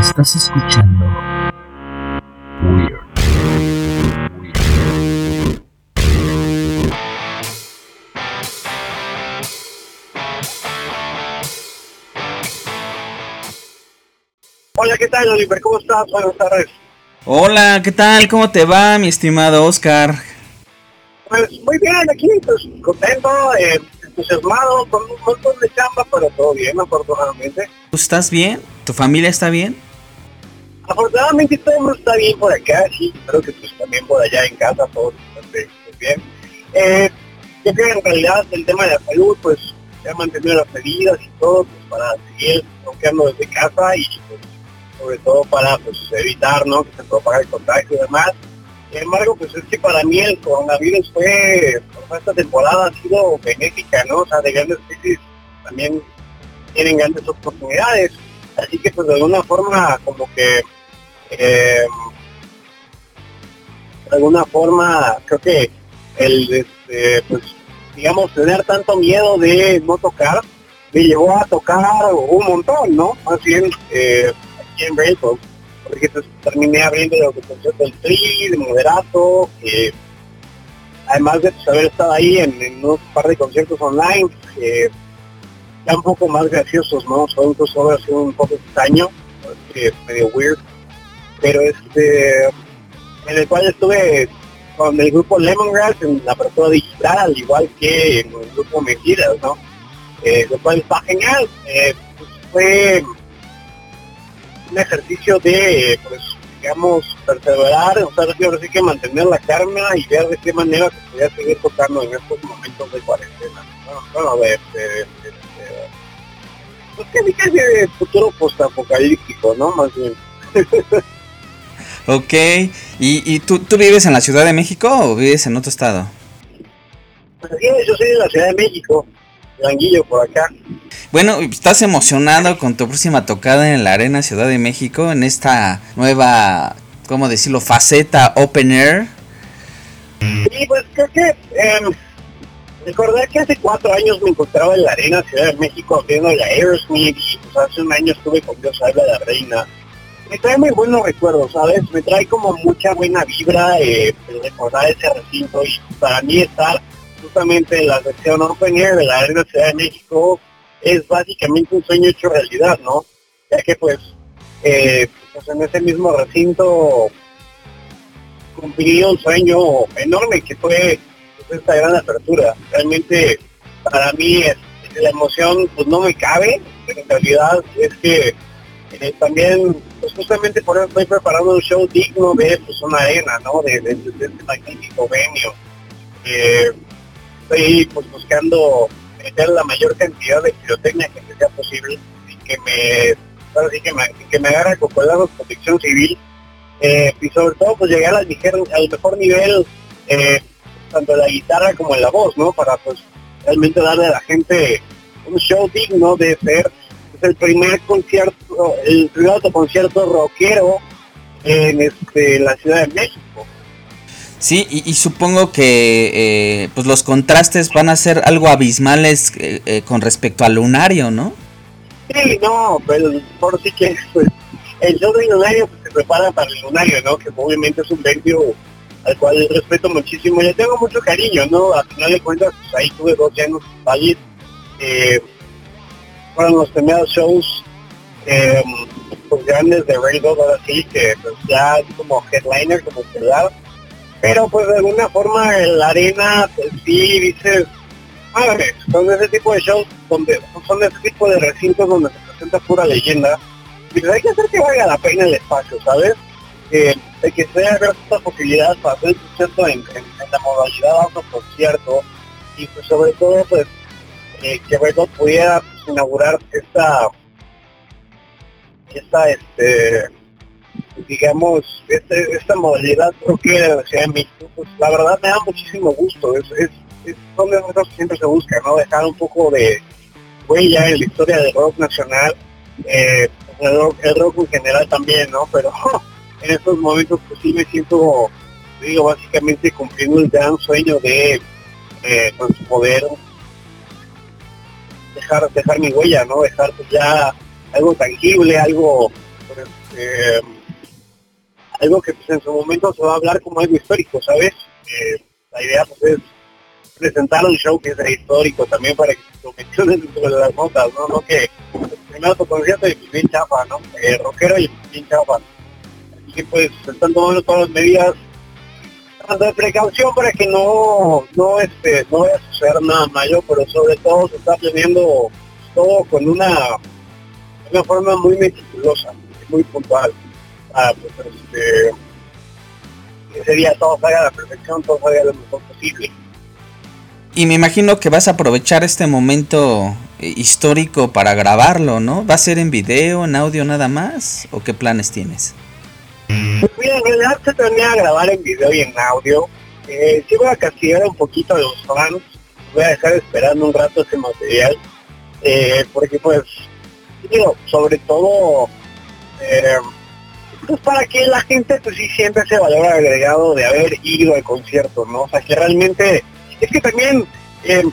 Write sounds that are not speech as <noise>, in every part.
Estás escuchando Weird. Hola, ¿qué tal, Oliver? ¿Cómo estás? Buenas tardes. Hola, ¿qué tal? ¿Cómo te va, mi estimado Oscar? Pues muy bien, aquí, pues contento, eh, entusiasmado, con un montón de chamba, pero todo bien, afortunadamente. ¿Tú estás bien? ¿Tu familia está bien? Afortunadamente todo está bien por acá, sí, creo que pues también por allá en casa todo pues, bien. Eh, yo creo que en realidad el tema de la salud, pues se ha mantenido las medidas y todo, pues para seguir bloqueando desde casa y pues sobre todo para pues evitar ¿no? que se propague el contagio y demás. Sin embargo, pues es que para mí el coronavirus fue, pues, esta temporada ha sido benéfica, ¿no? O sea, de grandes crisis también tienen grandes oportunidades. Así que pues de alguna forma como que eh, de alguna forma creo que el este, pues digamos tener tanto miedo de no tocar me llevó a tocar un montón, ¿no? Más bien eh, aquí en porque pues, terminé abriendo los conciertos del Tri, de Moderato, que además de pues, haber estado ahí en, un par de conciertos online, eh, ya un poco más graciosos, ¿no? Son ha sido un poco extraño, medio weird, pero este, en el cual estuve con el grupo Lemongrass en la apertura digital, al igual que en el grupo Mentiras, ¿no? Eh, lo cual está genial. Eh, pues fue un ejercicio de, pues, digamos, perseverar, o sea, ahora sí que mantener la calma y ver de qué manera se podía seguir tocando en estos momentos de cuarentena. Bueno, bueno de, de, pues que de futuro postapocalíptico, ¿no? Más bien. <laughs> ok, ¿y, y tú, tú vives en la Ciudad de México o vives en otro estado? Sí, yo soy de la Ciudad de México, Languillo por acá. Bueno, ¿estás emocionado con tu próxima tocada en la Arena Ciudad de México en esta nueva, ¿cómo decirlo?, faceta Open Air? Sí, pues creo que eh, recordar que hace cuatro años me encontraba en la Arena Ciudad de México viendo la Aerosmith y pues hace un año estuve con Dios habla la Reina. Me trae muy buenos recuerdos, ¿sabes? Me trae como mucha buena vibra eh, recordar ese recinto y para mí estar justamente en la sección Open Air de la Arena Ciudad de México es básicamente un sueño hecho realidad, ¿no? Ya que pues, eh, pues en ese mismo recinto cumplí un sueño enorme que fue pues, esta gran apertura. Realmente para mí la emoción pues no me cabe, pero en realidad es que eh, también pues justamente por eso estoy preparando un show digno de pues una arena, ¿no? De, de, este magnífico venio. Eh, estoy pues buscando meter la mayor cantidad de pirotecnia que sea posible y que me ahora sí que me, que me agarre con protección civil eh, y sobre todo pues llegar al, mejor nivel eh, tanto en la guitarra como en la voz no para pues realmente darle a la gente un show digno de ser el primer concierto el primer autoconcierto rockero en este la ciudad de México Sí, y, y, supongo que eh, pues los contrastes van a ser algo abismales eh, eh, con respecto al lunario, ¿no? Sí, no, pero por sí que pues, el show del lunario pues, se prepara para el lunario, ¿no? Que obviamente es un venio al cual respeto muchísimo. Le tengo mucho cariño, ¿no? A final de cuentas, pues ahí tuve dos años en Valle. Eh, fueron los primeros shows eh, pues, grandes de Rainbow, ahora sí, que pues ya como headliner, como ciudad. Pero pues de alguna forma en la arena pues sí dices madre son ese tipo de shows donde son ese tipo de recintos donde se presenta pura leyenda y hay que hacer que valga la pena el espacio sabes eh, de que sea esta posibilidad para hacer concierto en, en, la modalidad de otro concierto y pues sobre todo pues eh, que Red pudiera inaugurar esta esta este digamos, este, esta modalidad rockera de la Ciudad pues la verdad me da muchísimo gusto. Es, es, es donde siempre se busca, ¿no? Dejar un poco de huella en la historia del rock nacional, eh, el, rock, en general también, ¿no? Pero <laughs> en estos momentos pues sí me siento, digo, básicamente cumpliendo el gran sueño de eh, poder dejar, dejar mi huella, ¿no? Dejar pues ya algo tangible, algo pues, eh, algo que pues, en su momento se va a hablar como algo histórico, ¿sabes? Eh, la idea pues es presentar un show que sea histórico también para que lo mencionen de las notas, ¿no? No que primero tu concierto y bien chapa, ¿no? Eh, rockero y bien chapa. Así que pues están tomando todas las medidas de precaución para que no, no, este, no vaya a suceder nada mayor, pero sobre todo se está teniendo todo con una, una forma muy meticulosa, muy puntual. Pues, este, ese día todo salga a la perfección, todo salga lo mejor posible. Y me imagino que vas a aprovechar este momento eh, histórico para grabarlo, ¿no? ¿Va a ser en video, en audio nada más? ¿O qué planes tienes? Mira, en realidad se planea grabar en video y en audio. Eh, sí voy a castigar un poquito a los fans. Voy a dejar esperando un rato ese material. Eh, porque pues, digo, sobre todo, eh, pues para que la gente pues sí siente ese valor agregado de haber ido al concierto, ¿no? O sea, que realmente, es que también eh,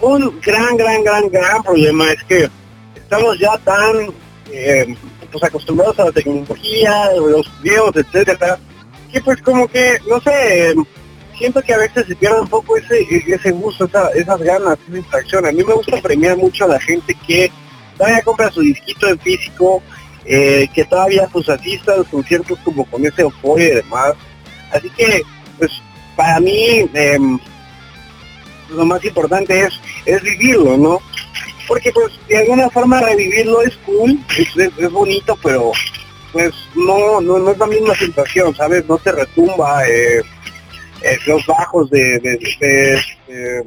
un gran, gran, gran, gran problema es que estamos ya tan pues acostumbrados a la tecnología, los videos, etcétera, que pues como que, no sé, siento que a veces se pierde un poco ese, ese gusto, esas ganas, esa distracción. A mí me gusta premiar mucho a la gente que todavía compra su disquito en físico, eh, que todavía pues asista a los conciertos como con ese euforia y demás. Así que, pues, para mí, em, lo más importante es, es vivirlo, ¿no? Porque pues de alguna forma revivirlo es cool, es, bonito, pero pues no, no, no es la misma sensación, ¿sabes? No te retumba eh, eh, los bajos de, de,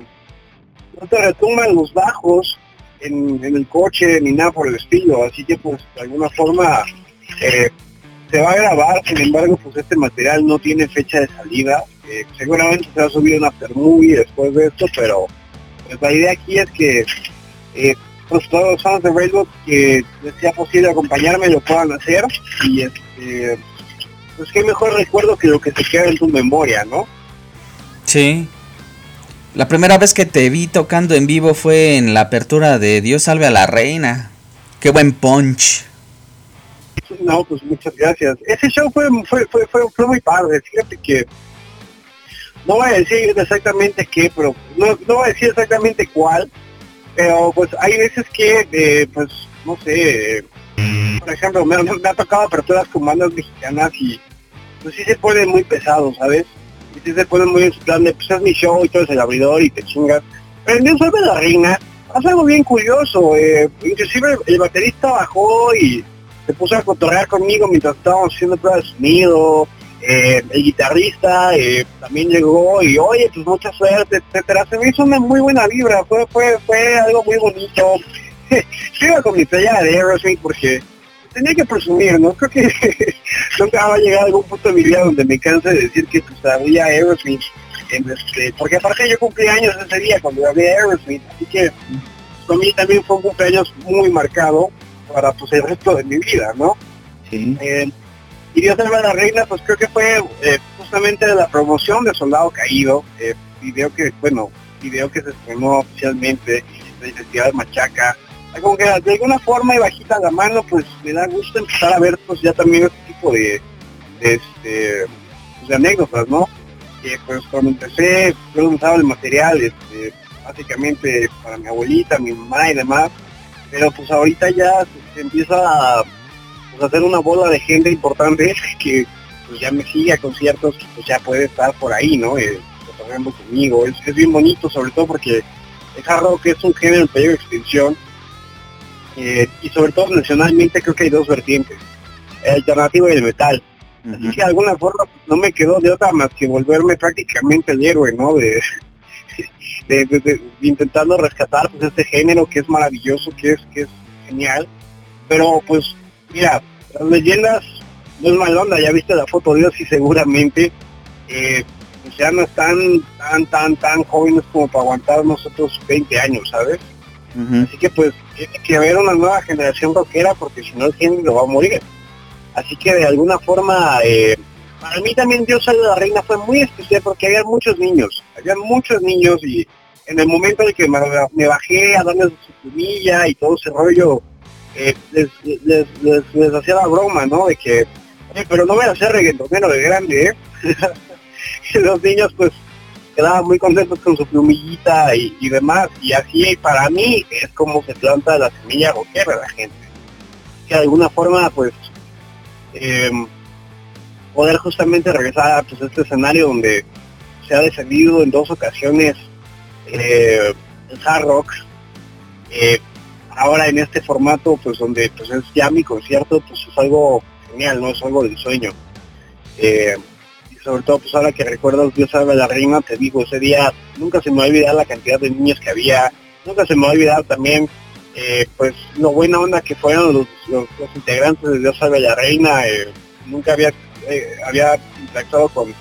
no te retumban los bajos en, el coche ni nada por el estilo, así que pues de alguna forma eh, se va a grabar, sin embargo pues este material no tiene fecha de salida, seguramente se va a subir una after movie después de esto, pero pues, la idea aquí es que eh, pues todos los fans de Railroad que les sea posible acompañarme lo puedan hacer y este pues qué mejor recuerdo que lo que se queda en tu memoria, ¿no? Sí. La primera vez que te vi tocando en vivo fue en la apertura de Dios salve a la reina. Qué buen punch. No, pues muchas gracias. Ese show fue, fue, fue, fue, fue muy padre. Fíjate que no voy a decir exactamente qué, pero no, no voy a decir exactamente cuál, pero pues hay veces que, eh, pues, no sé, por ejemplo, me, ha tocado aperturas con bandas mexicanas y pues sí se pone muy pesado, ¿sabes? Y sí se pone muy en plan de, pues es mi show y todo es el abridor y te chingas. Pero en Dios la Reina pasa algo bien curioso, eh, inclusive el baterista bajó y se puso a cotorrear conmigo mientras estábamos haciendo pruebas de sonido, eh, el guitarrista eh, también llegó y oye, pues mucha suerte, etcétera. Se me hizo una muy buena vibra, fue, fue, fue algo muy bonito. <laughs> Yo iba con mi playa de Aerosmith porque tenía que presumir, ¿no? Creo que <laughs> nunca va a llegar a algún punto de mi vida donde me canse de decir que pues había Aerosmith. En este, porque aparte yo cumplí años ese día cuando había Aerosmith, así que para mí también fue un cumpleaños muy marcado para pues el resto de mi vida, ¿no? Sí. Eh, y Dios salva la reina, pues creo que fue eh, justamente la promoción de Soldado Caído, eh, video que, bueno, video que se estrenó oficialmente en el Festival de Machaca. Como que de alguna forma y bajita la mano, pues me da gusto empezar a ver pues ya también este tipo de, este, pues, de anécdotas, ¿no? Que pues cuando empecé, yo usaba el material, este, básicamente para mi abuelita, mi mamá y demás, pero pues ahorita ya se empieza a pues, hacer una bola de gente importante <laughs> que pues, ya me sigue a conciertos pues ya puede estar por ahí, ¿no? Eh, conmigo. Es, bien bonito, sobre todo porque el hard rock es un género en peligro de extinción. Eh, y sobre todo nacionalmente creo que hay dos vertientes, el alternativo y el metal. Así que de alguna forma pues, no me quedó de otra más que volverme prácticamente el héroe, ¿no? De, <laughs> de, intentando rescatar pues este género que es maravilloso, que es, que es genial. Pero pues Mira, las leyendas no es mal onda, ya viste la foto de Dios y seguramente eh, pues ya no están tan, tan, tan jóvenes como para aguantar nosotros 20 años, ¿sabes? Así que pues tiene que haber una nueva generación rockera porque si no el género va a morir. Así que de alguna forma, eh, para mí también Dios sale de la reina fue muy especial porque había muchos niños, había muchos niños y en el momento en que me, bajé a darles su comilla y todo ese rollo, eh, les, les, les, hacía la broma, ¿no? De que, pero no voy a hacer reggaetonero de grande, ¿eh? <laughs> los niños pues quedaban muy contentos con su plumillita y, demás. Y así para mí es como se planta la semilla rockera la gente. Que de alguna forma pues em, poder justamente regresar pues, a este escenario donde se ha defendido en dos ocasiones eh, el hard rock. Eh, ahora en este formato, pues donde pues es ya mi concierto, pues es algo genial, ¿no? Es algo del sueño. Eh, y sobre todo, pues ahora que recuerdo Dios salve la reina, te digo, ese día nunca se me va a olvidar la cantidad de niños que había, nunca se me va a olvidar también, eh, pues lo buena onda que fueron los, los, integrantes de Dios salve la reina, nunca había, había interactuado con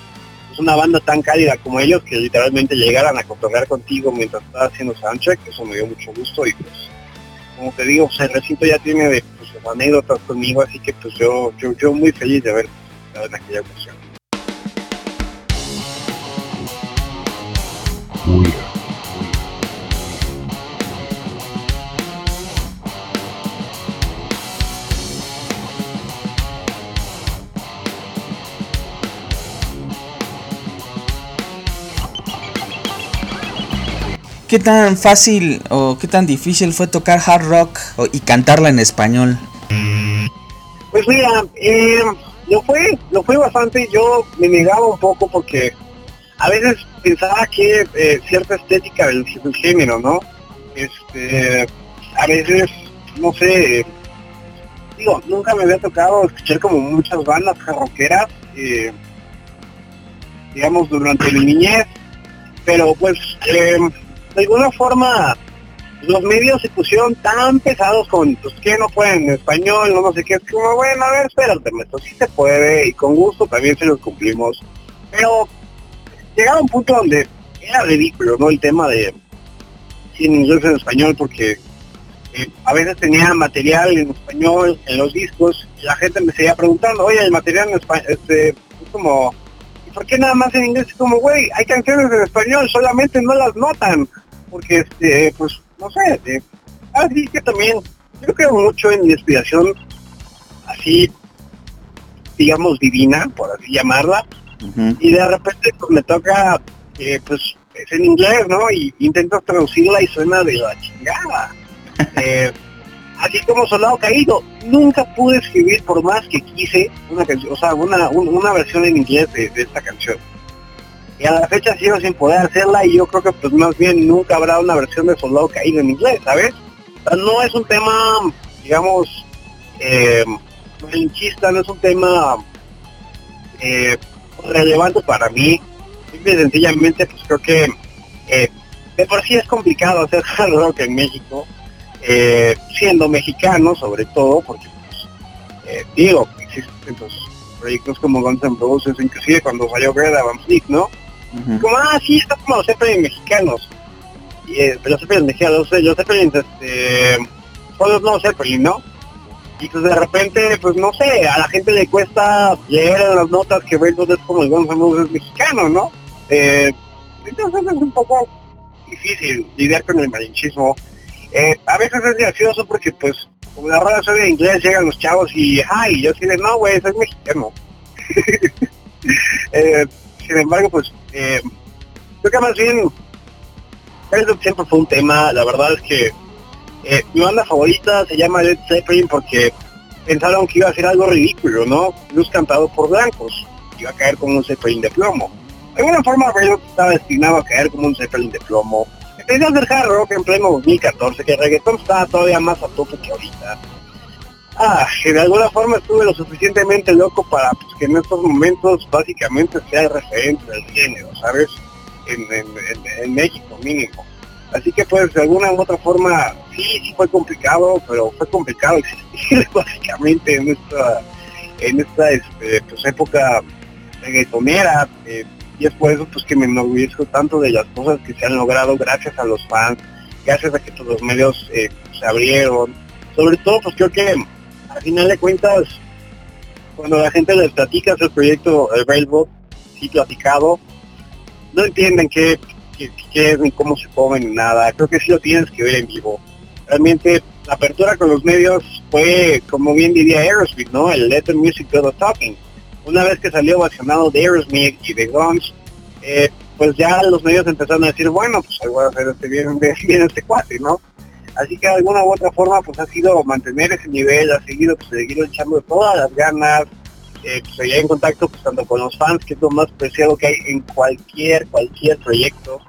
pues, una banda tan cálida como ellos que literalmente llegaran a cotorrear contigo mientras estaba haciendo soundcheck, eso me dio mucho gusto y pues como te digo, el recinto ya tiene pues, anécdotas conmigo, así que pues yo, yo, yo muy feliz de haber estado en aquella ocasión. ¿Qué tan fácil o qué tan difícil fue tocar hard rock y cantarla en español? Pues mira, eh, lo fue, lo fue bastante. Yo me negaba un poco porque a veces pensaba que eh, cierta estética del, género, ¿no? Este, a veces, no sé, digo, nunca me había tocado escuchar como muchas bandas rockeras, eh, digamos, durante mi niñez, pero pues de alguna forma los medios se pusieron tan pesados con, pues que no pueden en español, no, sé qué, es como, bueno, a ver, espérate, esto sí se puede y con gusto también se los cumplimos. Pero llegaba un punto donde era ridículo, ¿no? El tema de sin inglés en español porque eh, a veces tenía material en español en los discos y la gente me seguía preguntando, oye, el material en español, este, es como, ¿por qué nada más en inglés? Es como, güey, hay canciones en español, solamente no las notan porque este, pues, no sé, así que también yo creo mucho en mi inspiración así, digamos, divina, por así llamarla, y de repente pues, me toca, eh, pues, es en inglés, ¿no? Y intento traducirla y suena de la chingada. <laughs> Eh, así como Soldado Caído, nunca pude escribir por más que quise una canción, o sea, una, una versión en inglés de esta canción y a la fecha sigo sin poder hacerla y yo creo que pues más bien nunca habrá una versión de Soldado Caído en inglés, ¿sabes? no es un tema, digamos, eh, no es un tema eh, relevante para mí. Simple sencillamente pues creo que eh, de por sí es complicado hacer <laughs> hard rock en México, eh, siendo mexicano sobre todo, porque pues, digo, existen pues, proyectos como Guns N' Roses, inclusive cuando salió Greta Van Fleet, ¿no? Como, ah, sí, está como los Zeppelin mexicanos. Y eh, los Zeppelin mexicanos, los Zeppelin, este, son los nuevos Zeppelin, ¿no? Y pues de repente, pues no sé, a la gente le cuesta leer en las notas que Red es como el Gonzalo es mexicano, ¿no? Eh, entonces es un poco difícil lidiar con el malinchismo. Eh, a veces es gracioso porque pues como la rueda soy de inglés llegan los chavos y ay, yo sí no güey, es mexicano. <laughs> eh, sin embargo, pues eh, creo que más bien eso siempre fue un tema. La verdad es que eh, mi banda favorita se llama Led Zeppelin porque pensaron que iba a ser algo ridículo, ¿no? Luz cantado por blancos. Iba a caer como un Zeppelin de plomo. De alguna forma, Red estaba destinado a caer como un Zeppelin de plomo. Empecé a hacer hard rock en pleno 2014, que el reggaetón estaba todavía más a tope que ahorita ah, que de alguna forma estuve lo suficientemente loco para pues, que en estos momentos básicamente sea el referente del género, ¿sabes? En, México mínimo. Así que pues de alguna u otra forma sí, sí fue complicado, pero fue complicado existir <laughs> básicamente en esta, en esta este, pues, época reggaetonera. Eh, y es por eso pues que me enorgullezco tanto de las cosas que se han logrado gracias a los fans, gracias a que todos los medios eh, se abrieron. Sobre todo pues creo que al final de cuentas, cuando la gente les platica el proyecto el Railroad, sí platicado, no entienden qué, es ni cómo se comen ni nada. Creo que sí lo tienes que ver en vivo. Realmente la apertura con los medios fue, como bien diría Aerosmith, ¿no? El Let the Music Do the Talking. Una vez que salió vacionado de Aerosmith y de Guns, eh, pues ya los medios empezaron a decir, bueno, pues ahí voy a hacer este bien, bien este cuate, ¿no? Así que de alguna u otra forma pues ha sido mantener ese nivel, ha seguido pues seguir echando todas las ganas, eh, pues, seguir en contacto pues tanto con los fans, que es lo más preciado que hay en cualquier, cualquier proyecto.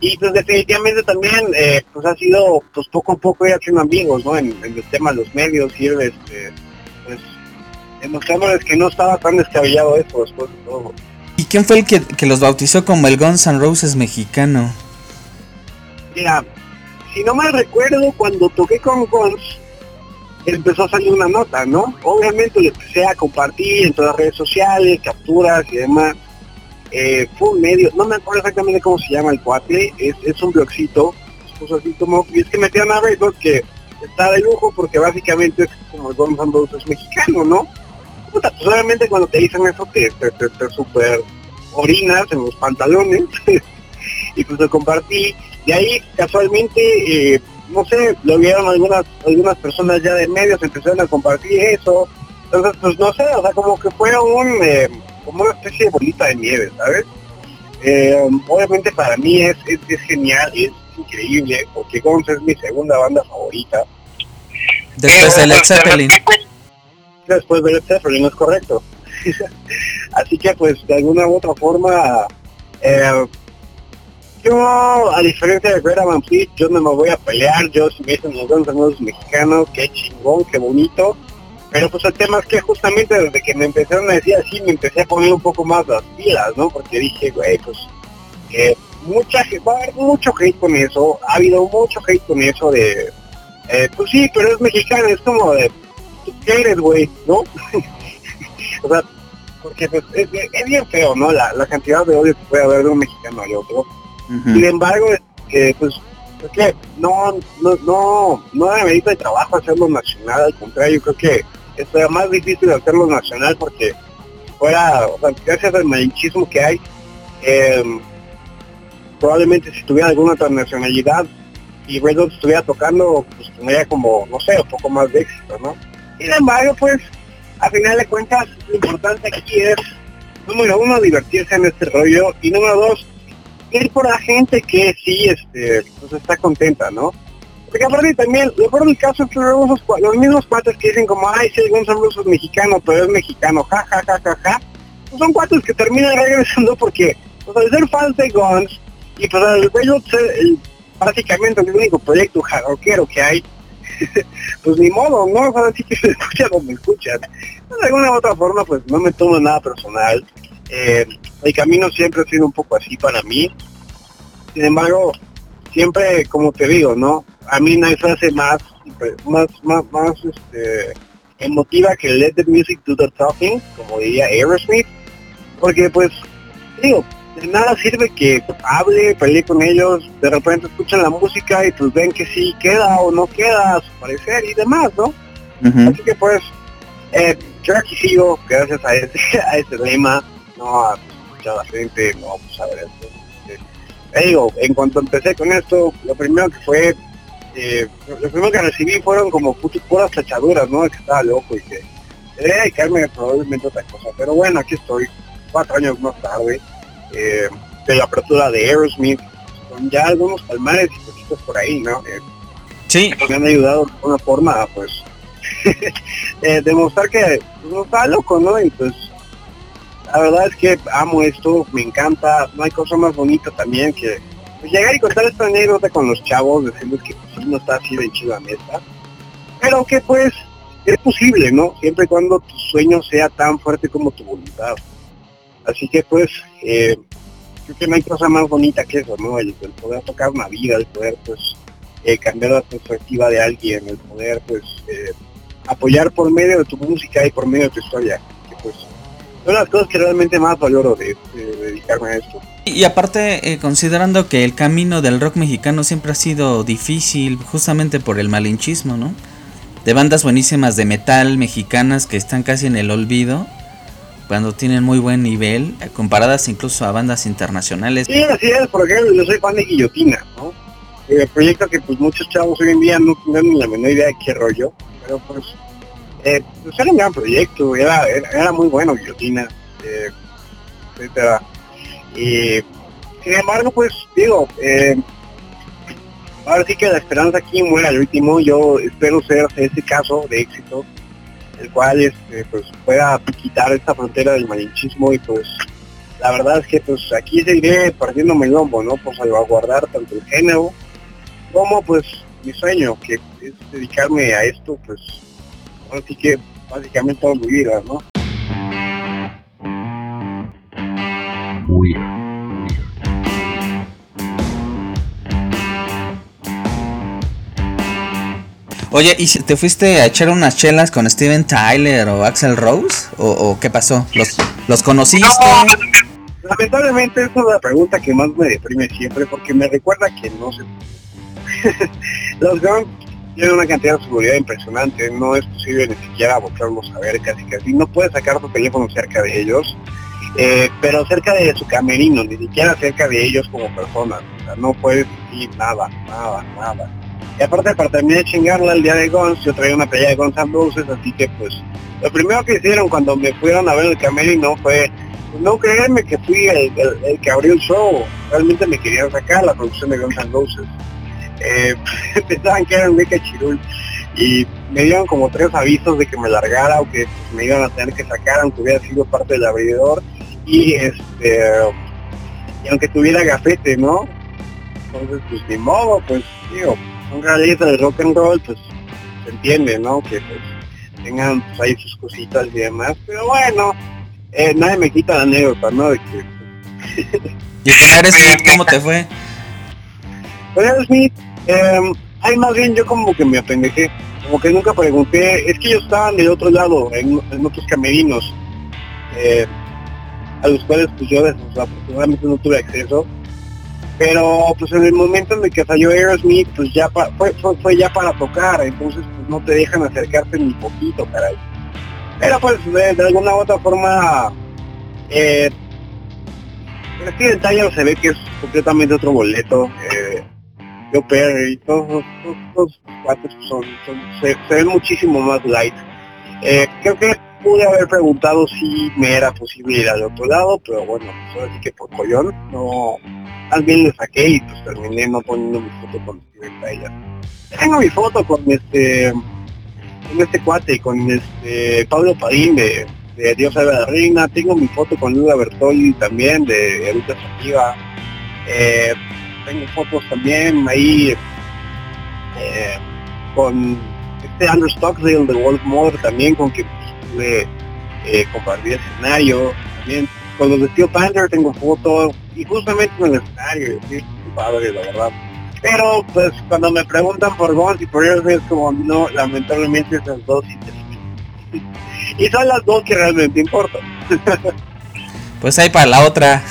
Y pues definitivamente también eh, pues ha sido pues poco a poco ir haciendo amigos, ¿no? En, el tema de los medios, ir este, pues demostrándoles que no estaba tan descabellado eso después de todo. ¿Y quién fue el que, que los bautizó como el Guns N' Roses mexicano? Mira, si no mal recuerdo, cuando toqué con Guns, empezó a salir una nota, ¿no? Obviamente lo empecé a compartir en todas las redes sociales, capturas y demás. Eh, fue un medio, no me acuerdo exactamente cómo se llama el cuate, es, es un blogcito, pues así como, y es que metían a Facebook que está de lujo porque básicamente es como el Guns N' Roses mexicano, ¿no? Puta, pues obviamente cuando te dicen eso te, te, te, te super orinas en los pantalones <laughs> y pues lo compartí y ahí casualmente, eh, no sé, lo vieron algunas algunas personas ya de medios, empezaron a compartir eso. Entonces, pues no sé, o sea, como que fue un, eh, como una especie de bolita de nieve, ¿sabes? Eh, obviamente para mí es, es, genial, es increíble, porque Guns es mi segunda banda favorita. Después de Led Zeppelin. Después de Led Zeppelin, es correcto. <laughs> Así que pues de alguna u otra forma eh, yo, a diferencia de Van Fleet, yo no me voy a pelear, yo si me dicen los dos amigos mexicanos, qué chingón, qué bonito. Pero pues el tema es que justamente desde que me empezaron a decir así, me empecé a poner un poco más las pilas, ¿no? Porque dije, güey, pues eh, mucha, va a haber mucho hate con eso, ha habido mucho hate con eso de, eh, pues sí, pero es mexicano, es como de, ¿qué eres, güey? ¿No? <laughs> o sea, porque pues, es, bien feo, ¿no? La, la cantidad de odio que puede haber de un mexicano al otro. Sin embargo, eh, pues es que no, no, no, no amerita de trabajo hacerlo nacional, al contrario, creo que es más difícil hacerlo nacional porque fuera, o sea, gracias al malinchismo que hay, em, probablemente si tuviera alguna otra nacionalidad y Red Hot estuviera tocando, pues tendría como, no sé, un poco más de éxito, ¿no? Sin embargo, pues, a final de cuentas, lo importante aquí es, número uno, divertirse en este rollo, y número dos, ir por la gente que sí este pues está contenta, ¿no? Porque aparte también, lo peor del caso es que los, mismos cuates que dicen como, ay, sí, Guns N' Roses mexicano, pero es mexicano, ja, ja, ja, ja, ja, pues son cuates que terminan regresando porque, pues al ser fans de Guns, y pues Railroad el, básicamente el único proyecto jarroquero que hay, <laughs> pues ni modo, ¿no? O sea, sí que se escucha como me escuchan. Pues, de alguna u otra forma, pues no me tomo nada personal. Eh, el camino siempre ha sido un poco así para mí. Sin embargo, siempre, como te digo, ¿no? A mí no hay frase más, más, más, más este, emotiva que Let the Music Do the Talking, como diría Aerosmith, porque pues, digo, de nada sirve que hable, pelee con ellos, de repente escuchan la música y pues ven que sí queda o no queda a su parecer y demás, ¿no? Así que pues, eh, yo aquí sigo gracias a ese, <laughs> a ese lema, no a a la gente, no pues a ver esto. Eh, digo, en cuanto empecé con esto, lo primero que fue, eh, lo primero que recibí fueron como puras tachaduras, ¿no? Que estaba loco y que debería dedicarme probablemente otra cosa. Pero bueno, aquí estoy, cuatro años más tarde, eh, de la apertura de Aerosmith, con ya algunos palmares y cositas por ahí, ¿no? Eh, sí. me han ayudado de alguna forma, pues, <laughs> demostrar que pues, no está loco, ¿no? Pues la verdad es que amo esto, me encanta, no hay cosa más bonita también que pues, llegar y contar esta anécdota con los chavos, decirles que pues, no está así de chido mesa, pero que pues es posible, ¿no? Siempre y cuando tu sueño sea tan fuerte como tu voluntad. Así que pues, eh, creo que no hay cosa más bonita que eso, ¿no? El, poder tocar una vida, el poder pues eh, cambiar la perspectiva de alguien, el poder pues eh, apoyar por medio de tu música y por medio de tu historia, son las cosas que realmente más valoro de, dedicarme a esto. Y aparte, eh, considerando que el camino del rock mexicano siempre ha sido difícil, justamente por el malinchismo, ¿no? De bandas buenísimas de metal mexicanas que están casi en el olvido, cuando tienen muy buen nivel, eh, comparadas incluso a bandas internacionales. Sí, así es, por ejemplo, yo soy fan de Guillotina, ¿no? eh, proyecto que pues muchos chavos hoy en día no tienen ni la menor idea de qué rollo, pero pues, eh, pues era un gran proyecto, era, era, muy bueno guillotina, eh, etcétera. Y sin embargo, pues digo, eh, ahora sí que la esperanza aquí muere al último, yo espero ser ese caso de éxito, el cual este, pues pueda quitar esta frontera del malinchismo y pues la verdad es que pues aquí seguiré partiéndome el lombo, ¿no? Por salvaguardar tanto el género como pues mi sueño, que es dedicarme a esto, pues ahora sí que básicamente toda mi vida, ¿no? Weird. Oye, ¿y si te fuiste a echar unas chelas con Steven Tyler o Axel Rose? ¿O, o qué pasó? ¿Los, los conociste? Lamentablemente esa es la pregunta que más me deprime siempre porque me recuerda que no sé. <laughs> Los Guns tienen una cantidad de seguridad impresionante, no es posible ni siquiera volverlos a ver casi casi, no puedes sacar tu teléfono cerca de ellos, eh, pero cerca de su camerino, ni siquiera cerca de ellos como personas, o sea, no puedes decir nada, nada, nada. Y aparte para terminar de chingarla el día de Guns, yo traía una pelea de Guns N' Roses, así que pues lo primero que hicieron cuando me fueron a ver el camerino fue no creerme que fui el que abrió el show, realmente me querían sacar la producción de Guns N' Roses. Eh, <laughs> pensaban que era Enrique Chirul y me dieron como tres avisos de que me largara o que me iban a tener que sacar aunque hubiera sido parte del abridor y este y aunque tuviera gafete, ¿no? Entonces pues ni modo, pues digo, son realistas de rock and roll, pues se entiende, ¿no? Que pues tengan pues, ahí sus cositas y demás, pero bueno, eh, nadie me quita la anécdota, ¿no? De que <laughs> ¿Y con Aerosmith cómo te fue? Con Aerosmith, eh, ay, más bien yo como que me apendejé, como que nunca pregunté, es que ellos estaban del otro lado, en, otros camerinos, eh, a los cuales pues yo desafortunadamente no tuve acceso, pero pues en el momento en el que salió Aerosmith, pues ya pa- fue, fue, ya para tocar, entonces pues no te dejan acercarte ni poquito, caray. Pero pues de, alguna u otra forma, eh, el Steven Tyler se ve que es completamente otro boleto. Eh, Joe Perry, los, todos los cuates son, se, ven muchísimo más light. Eh, creo que pude haber preguntado si me era posible ir al otro lado, pero bueno, pues ahora sí que por collón, no, más bien le saqué y pues terminé no poniendo mi foto con Steven Tyler. Tengo mi foto con este, con este cuate, con este Pablo Padín de, Dios sabe la reina, tengo mi foto con Luda Bertolli también de Eruta Sativa, tengo fotos también ahí eh, con este Andrew Stockdale de Wolf Mother también con que pude eh, compartir escenario, también con los de Steel Panther tengo fotos y justamente en el escenario, sí, padre la verdad. Pero pues cuando me preguntan por Guns y por ellos es como no, lamentablemente esas dos y <laughs> son las dos que realmente importan. <laughs> Pues ahí para la otra.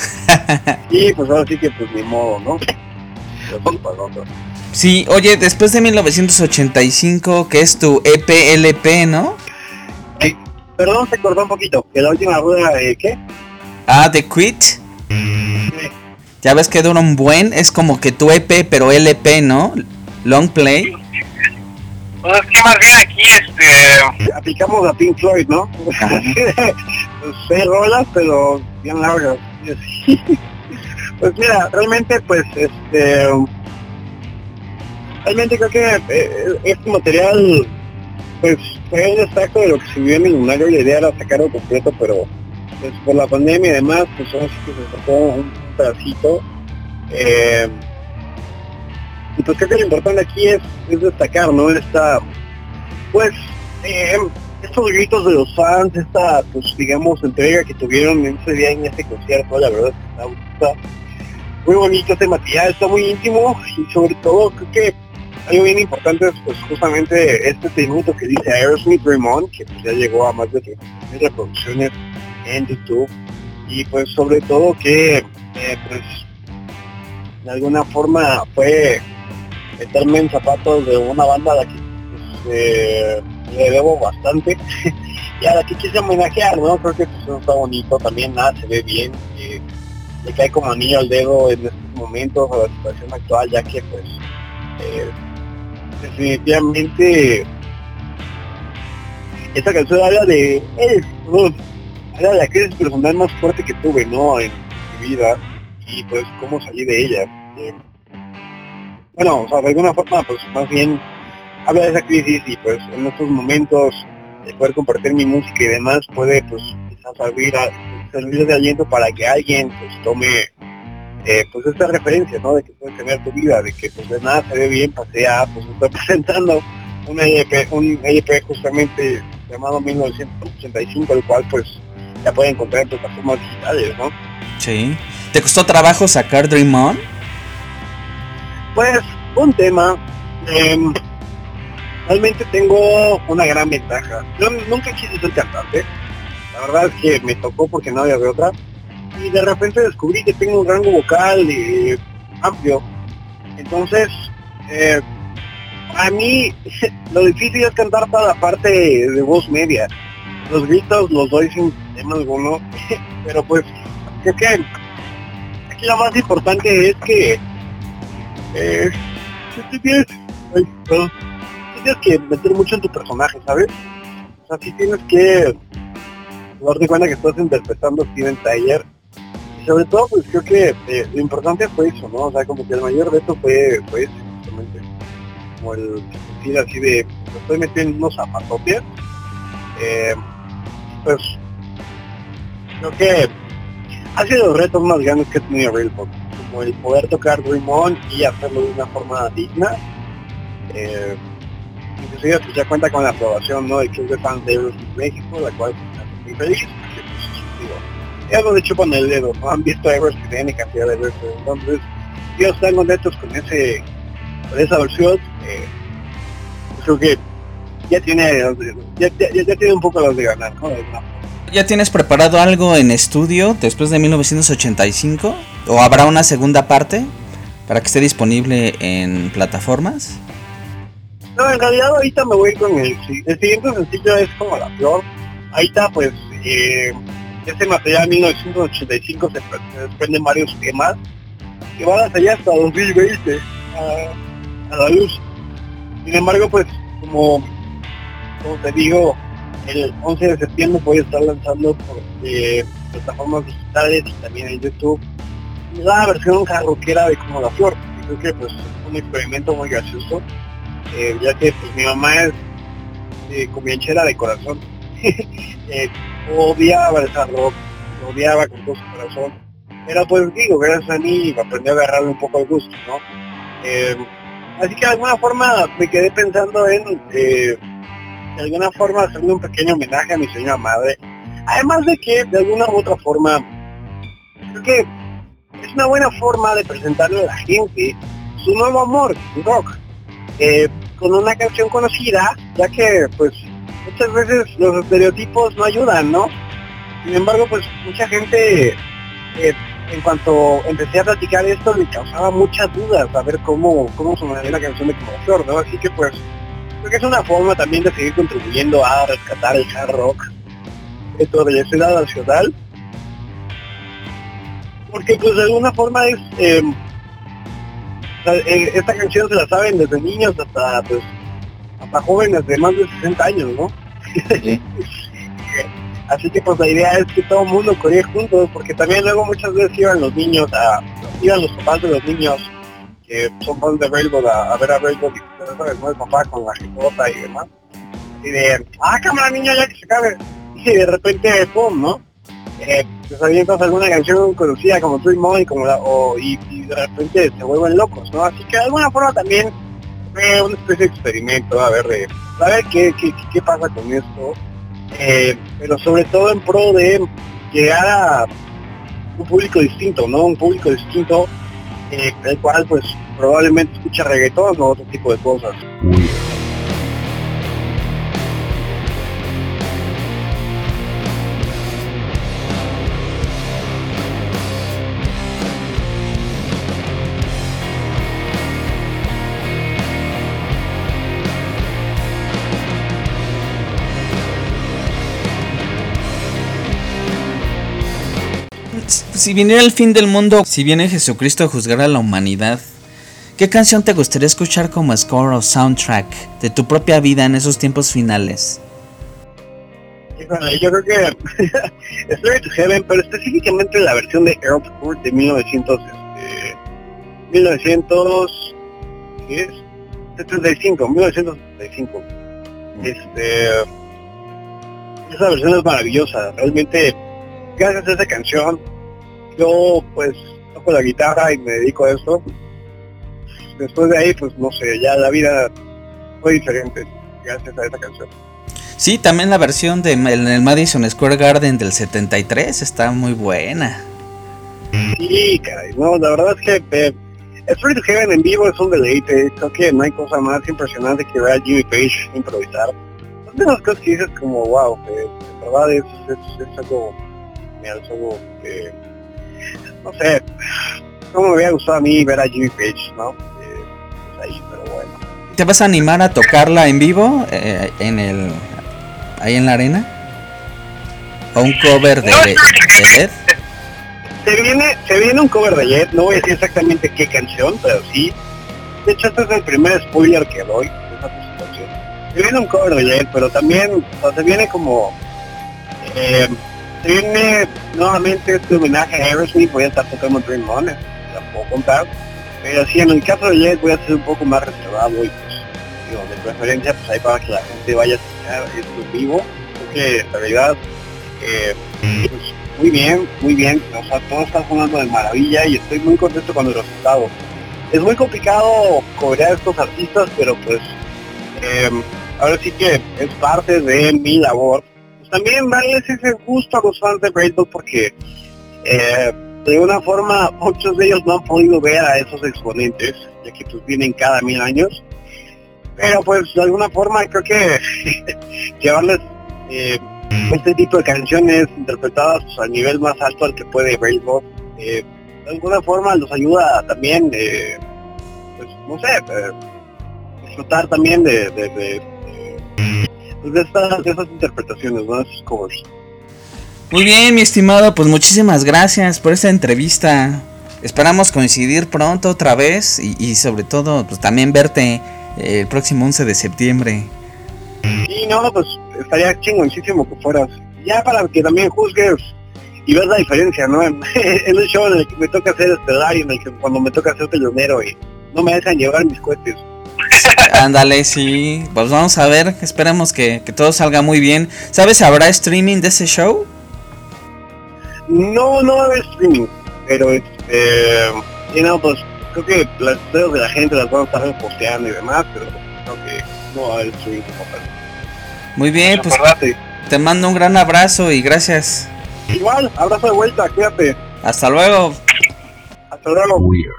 Y pues ahora sí que pues ni modo, ¿no? Sí, oye, después de 1985, que es tu EPLP, ¿no? Perdón, se cortó un poquito. Que la última rueda de qué? Ah, The Quit. Ya ves que dura un buen, es como que tu EP, pero LP, ¿no? Long Play. Pues es que más bien aquí este aplicamos a Pink Floyd, ¿no? <laughs> pues seis rolas, pero bien largas. Pues mira, realmente pues este realmente creo que eh, este material pues fue un destaco de lo que se vio en Millonario, la idea era sacarlo completo, pero pues por la pandemia y demás, pues ahora sí que se sacó un pedacito. Eh, y pues creo que lo importante aquí es, es destacar, ¿no? Esta, pues, eh, estos gritos de los fans, esta, pues, digamos, entrega que tuvieron en ese día en este concierto, la verdad está, está muy bonito este material, está muy íntimo y sobre todo creo que algo bien importante es pues justamente este tributo que dice Aerosmith Raymond, que pues, ya llegó a más de 30.000 reproducciones en YouTube y pues sobre todo que eh, pues de alguna forma fue meterme en zapatos de una banda a la que pues, le debo bastante. <laughs> Y a la que quise homenajear, ¿no? Creo que pues, está bonito, también nada se ve bien, eh, le cae como anillo al dedo en estos momentos a la situación actual, ya que pues eh, definitivamente esta canción habla de eh, habla de la crisis personal más fuerte que tuve no en mi vida y pues cómo salí de ella eh, bueno o sea de alguna forma pues más bien habla de esa crisis y pues en estos momentos de poder compartir mi música y demás puede pues servir, a, servir de aliento para que alguien pues tome eh, pues esta referencia, ¿no? De que puedes cambiar tu vida, de que pues de nada se ve bien, pasea, pues estoy <laughs> presentando un EIP, un EIP justamente llamado 1985, el cual pues ya puede encontrar en plataformas digitales, ¿no? Sí. ¿Te costó trabajo sacar Dream On? Pues un tema. Eh, realmente tengo una gran ventaja. Yo nunca quise ser cantante. La verdad es que me tocó porque no había otra. Y de repente descubrí que tengo un rango vocal amplio. Entonces, eh, a mí <laughs> lo difícil es cantar para la parte de voz media. Los gritos los doy sin tema alguno. <laughs> Pero pues, creo que aquí lo más importante es que eh, si tienes, que meter mucho en tu personaje, ¿sabes? O sea, sí tienes que darte cuenta que estás interpretando Steven Tyler. Y sobre todo, pues creo que eh, lo importante fue eso, ¿no? O sea, como que el mayor reto fue, fue ese, justamente. Como el decir así de, estoy metiendo en unos zapatopias. Eh, pues, creo que ha sido los retos más grandes que he tenido Railpop. Como el poder tocar Dream y hacerlo de una forma digna. Eh, pues, ya cuenta con la aprobación ¿no? del Club de Fans de Aerosmith México, la cual pues, me hace muy feliz, porque pues, digo, ellos el dedo, han visto a Aerosmith en cantidad de veces, entonces ellos están contentos con ese con esa versión, eh, creo que ya tiene ya, tiene un poco los de ganar, ¿no? ¿Ya tienes preparado algo en estudio después de 1985? ¿O habrá una segunda parte para que esté disponible en plataformas? No, en realidad ahorita me voy con el, siguiente sencillo es como la flor. Ahorita pues eh, ese material 1985 se, se desprenden varios temas que van hasta allá hasta 2020 a, a, la luz. Sin embargo pues como, como te digo, el 11 de septiembre voy a estar lanzando por eh, plataformas digitales y también en YouTube la versión carroquera de como la flor. Creo que pues es un experimento muy gracioso eh, ya que pues, mi mamá es eh, comienchera de corazón. <laughs> eh, odiaba el hard odiaba con todo su corazón. Pero pues digo, gracias a mí aprendí a agarrarle un poco el gusto, ¿no? Así que de alguna forma me quedé pensando en, de alguna forma, hacerle un pequeño homenaje a mi señora madre. Además de que, de alguna u otra forma, creo que es una buena forma de presentarle a la gente su nuevo amor, rock. Eh, con una canción conocida, ya que pues muchas veces los estereotipos no ayudan, ¿no? Sin embargo, pues mucha gente, eh, en cuanto empecé a platicar esto, me causaba muchas dudas a ver cómo, cómo sonaría la canción de Como ¿no? Así que pues creo que es una forma también de seguir contribuyendo a rescatar el hard rock dentro de la ciudad nacional. Porque pues de alguna forma es... Eh, esta canción se la saben desde niños hasta pues hasta jóvenes de más de 60 años, ¿no? Sí. <laughs> Así que pues la idea es que todo el mundo corría juntos, porque también luego muchas veces iban los niños a, iban los papás de los niños son fans de Railroad a, ver a Railroad y ¿no? el papá con la jicota y demás. Y de, ah, cámara niña ya que se cabe. Y de repente, pum, ¿no? eh, pues avientas alguna canción conocida como Dream On como y, de repente se vuelven locos, ¿no? Así que de alguna forma también fue una especie de experimento, a ver, de, a qué, qué, qué pasa con esto, eh, pero sobre todo en pro de llegar a un público distinto, ¿no? Un público distinto, eh, el cual pues probablemente escucha reggaetón o otro tipo de cosas. Si viniera el fin del mundo, si viene Jesucristo a juzgar a la humanidad, ¿Qué canción te gustaría escuchar como score o soundtrack de tu propia vida en esos tiempos finales? yo creo que <laughs> Story to Heaven, pero específicamente la versión de Airport de 1900, este, 1900, ¿qué es? 75, 1975. Este, esa versión es maravillosa, realmente, gracias a esa canción, yo pues toco la guitarra y me dedico a esto. Después de ahí, pues no sé, ya la vida fue diferente gracias a esa canción. Sí, también la versión de en el Madison Square Garden del 73 está muy buena. Sí, caray, no, la verdad es que eh, Free to Heaven en vivo es un deleite. Creo que no hay cosa más impresionante que ver a Jimmy Page improvisar. Son de las cosas que dices como, wow, eh, en verdad es, es, es algo es algo que, no sé, cómo me hubiera gustado a mí ver a Jimmy Page, ¿no? Eh, pues ahí, pero bueno. ¿Te vas a animar a tocarla en vivo eh, en el ahí en la arena? ¿O un cover de, de, Led? Se viene, se viene un cover de Led, no voy a decir exactamente qué canción, pero sí. De hecho, este es el primer spoiler que doy de esa presentación. Se viene un cover de Led, pero también se viene como... Eh, viene nuevamente este homenaje a Aerosmith, voy a estar tocando Dream On, la puedo contar. Pero sí, en el caso de Led voy a ser un poco más reservado y pues, digo, de preferencia, pues ahí para que la gente vaya a escuchar esto en vivo. Porque en realidad, eh, pues, muy bien, muy bien. O sea, todo está sonando de maravilla y estoy muy contento con el resultado. Es muy complicado cobrar estos artistas, pero pues eh, ahora sí que es parte de mi labor. También darles ese gusto a los fans de Breakdown porque eh, de una forma muchos de ellos no han podido ver a esos exponentes, ya que pues vienen cada mil años. Pero pues de alguna forma creo que <laughs> llevarles eh, este tipo de canciones interpretadas pues, al nivel más alto al que puede Rainbow, eh, de alguna forma los ayuda también, pues no sé, disfrutar también de, pues, de estas, de estas interpretaciones, ¿no? Esos covers. Muy bien, mi estimado, pues muchísimas gracias por esta entrevista. Esperamos coincidir pronto otra vez y, y sobre todo, pues también verte el próximo 11 de septiembre. Sí, no, pues estaría chingoncísimo que fueras. Ya para que también juzgues y ves la diferencia, ¿no? <laughs> En el show en el que me toca hacer estelar y en el que cuando me toca hacer telonero y no me dejan llevar mis cohetes. Ándale, sí. Pues vamos a ver, esperamos que, que, todo salga muy bien. ¿Sabes, habrá streaming de ese show? No, no va a haber streaming, pero este, you know, pues creo que las de la gente las van a estar posteando y demás, pero creo que no va a haber streaming como tal. Muy bien, pues te mando un gran abrazo y gracias. Igual, abrazo de vuelta, cuídate. Hasta luego. Hasta luego. Weird.